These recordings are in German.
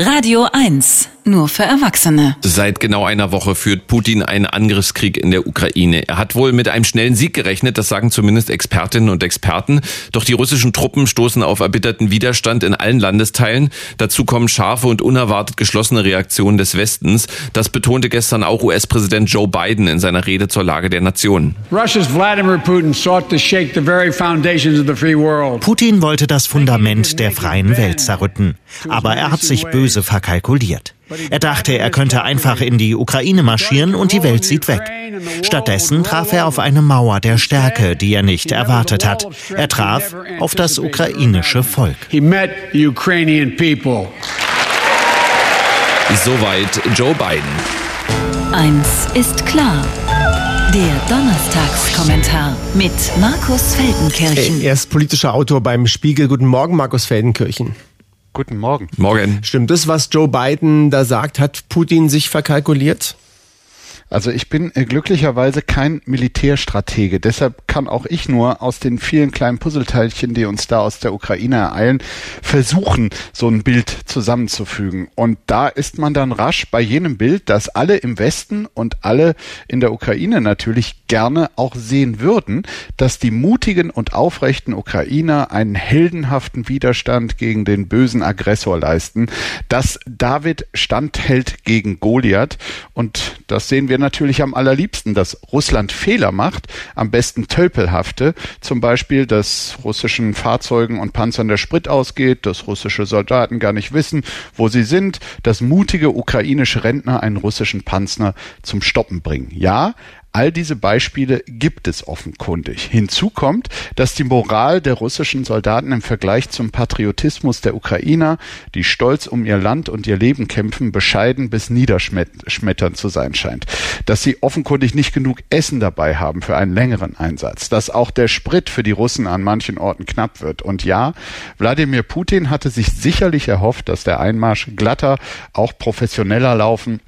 Radio 1, nur für Erwachsene. Seit genau einer Woche führt Putin einen Angriffskrieg in der Ukraine. Er hat wohl mit einem schnellen Sieg gerechnet, das sagen zumindest Expertinnen und Experten. Doch die russischen Truppen stoßen auf erbitterten Widerstand in allen Landesteilen. Dazu kommen scharfe und unerwartet geschlossene Reaktionen des Westens. Das betonte gestern auch US-Präsident Joe Biden in seiner Rede zur Lage der Nation. Putin wollte das Fundament der freien Welt zerrütten. Aber er hat sich böse böse verkalkuliert. Er dachte, er könnte einfach in die Ukraine marschieren und die Welt sieht weg. Stattdessen traf er auf eine Mauer der Stärke, die er nicht erwartet hat. Er traf auf das ukrainische Volk. Soweit Joe Biden. Eins ist klar. Der Donnerstagskommentar mit Markus Feldenkirchen. Er ist politischer Autor beim Spiegel. Guten Morgen, Markus Feldenkirchen. Guten Morgen. Morgen. Stimmt das, was Joe Biden da sagt? Hat Putin sich verkalkuliert? Also ich bin äh, glücklicherweise kein Militärstratege. Deshalb kann auch ich nur aus den vielen kleinen Puzzleteilchen, die uns da aus der Ukraine ereilen, versuchen, so ein Bild zusammenzufügen. Und da ist man dann rasch bei jenem Bild, das alle im Westen und alle in der Ukraine natürlich gerne auch sehen würden, dass die mutigen und aufrechten Ukrainer einen heldenhaften Widerstand gegen den bösen Aggressor leisten, dass David standhält gegen Goliath. Und das sehen wir natürlich am allerliebsten, dass Russland Fehler macht, am besten tölpelhafte, zum Beispiel, dass russischen Fahrzeugen und Panzern der Sprit ausgeht, dass russische Soldaten gar nicht wissen, wo sie sind, dass mutige ukrainische Rentner einen russischen Panzer zum Stoppen bringen. Ja, All diese Beispiele gibt es offenkundig. Hinzu kommt, dass die Moral der russischen Soldaten im Vergleich zum Patriotismus der Ukrainer, die stolz um ihr Land und ihr Leben kämpfen, bescheiden bis niederschmetternd zu sein scheint. Dass sie offenkundig nicht genug Essen dabei haben für einen längeren Einsatz. Dass auch der Sprit für die Russen an manchen Orten knapp wird. Und ja, Wladimir Putin hatte sich sicherlich erhofft, dass der Einmarsch glatter, auch professioneller laufen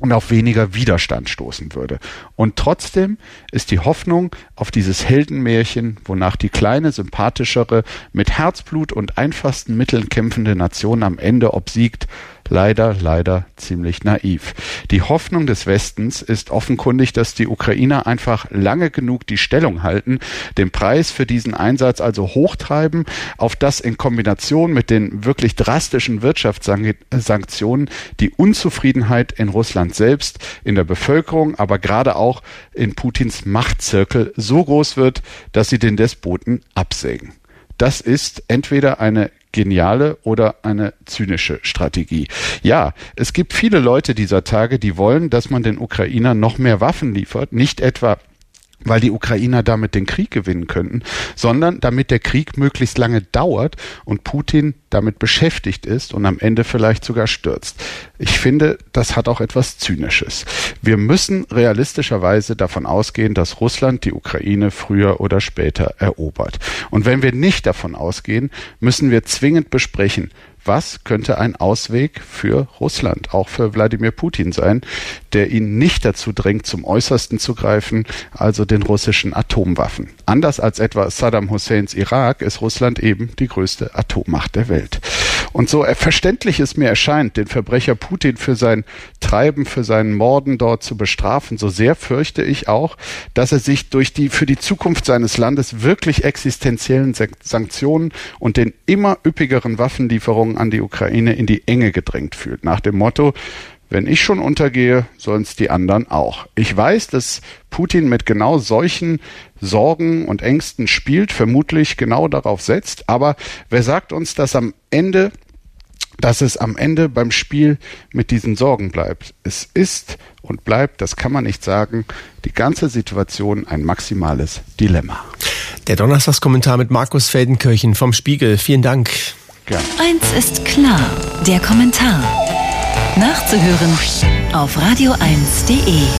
und auf weniger Widerstand stoßen würde. Und trotzdem ist die Hoffnung auf dieses Heldenmärchen, wonach die kleine, sympathischere, mit Herzblut und einfachsten Mitteln kämpfende Nation am Ende obsiegt, leider, leider ziemlich naiv. Die Hoffnung des Westens ist offenkundig, dass die Ukrainer einfach lange genug die Stellung halten, den Preis für diesen Einsatz also hochtreiben, auf das in Kombination mit den wirklich drastischen Wirtschaftssanktionen die Unzufriedenheit in Russland selbst, in der Bevölkerung, aber gerade auch in Putins Machtzirkel so groß wird, dass sie den Despoten absägen. Das ist entweder eine geniale oder eine zynische Strategie. Ja, es gibt viele Leute dieser Tage, die wollen, dass man den Ukrainern noch mehr Waffen liefert, nicht etwa weil die Ukrainer damit den Krieg gewinnen könnten, sondern damit der Krieg möglichst lange dauert und Putin damit beschäftigt ist und am Ende vielleicht sogar stürzt. Ich finde, das hat auch etwas Zynisches. Wir müssen realistischerweise davon ausgehen, dass Russland die Ukraine früher oder später erobert. Und wenn wir nicht davon ausgehen, müssen wir zwingend besprechen, was könnte ein Ausweg für Russland, auch für Wladimir Putin sein, der ihn nicht dazu drängt, zum Äußersten zu greifen, also den russischen Atomwaffen. Anders als etwa Saddam Husseins Irak ist Russland eben die größte Atommacht der Welt. Und so verständlich es mir erscheint, den Verbrecher Putin für sein Treiben, für seinen Morden dort zu bestrafen, so sehr fürchte ich auch, dass er sich durch die für die Zukunft seines Landes wirklich existenziellen Sanktionen und den immer üppigeren Waffenlieferungen an die Ukraine in die Enge gedrängt fühlt. Nach dem Motto, wenn ich schon untergehe, sollen es die anderen auch. Ich weiß, dass Putin mit genau solchen Sorgen und Ängsten spielt, vermutlich genau darauf setzt. Aber wer sagt uns, dass am Ende dass es am Ende beim Spiel mit diesen Sorgen bleibt. Es ist und bleibt, das kann man nicht sagen, die ganze Situation ein maximales Dilemma. Der Donnerstagskommentar mit Markus Feldenkirchen vom Spiegel. Vielen Dank. Gerne. Eins ist klar, der Kommentar. Nachzuhören auf radio1.de.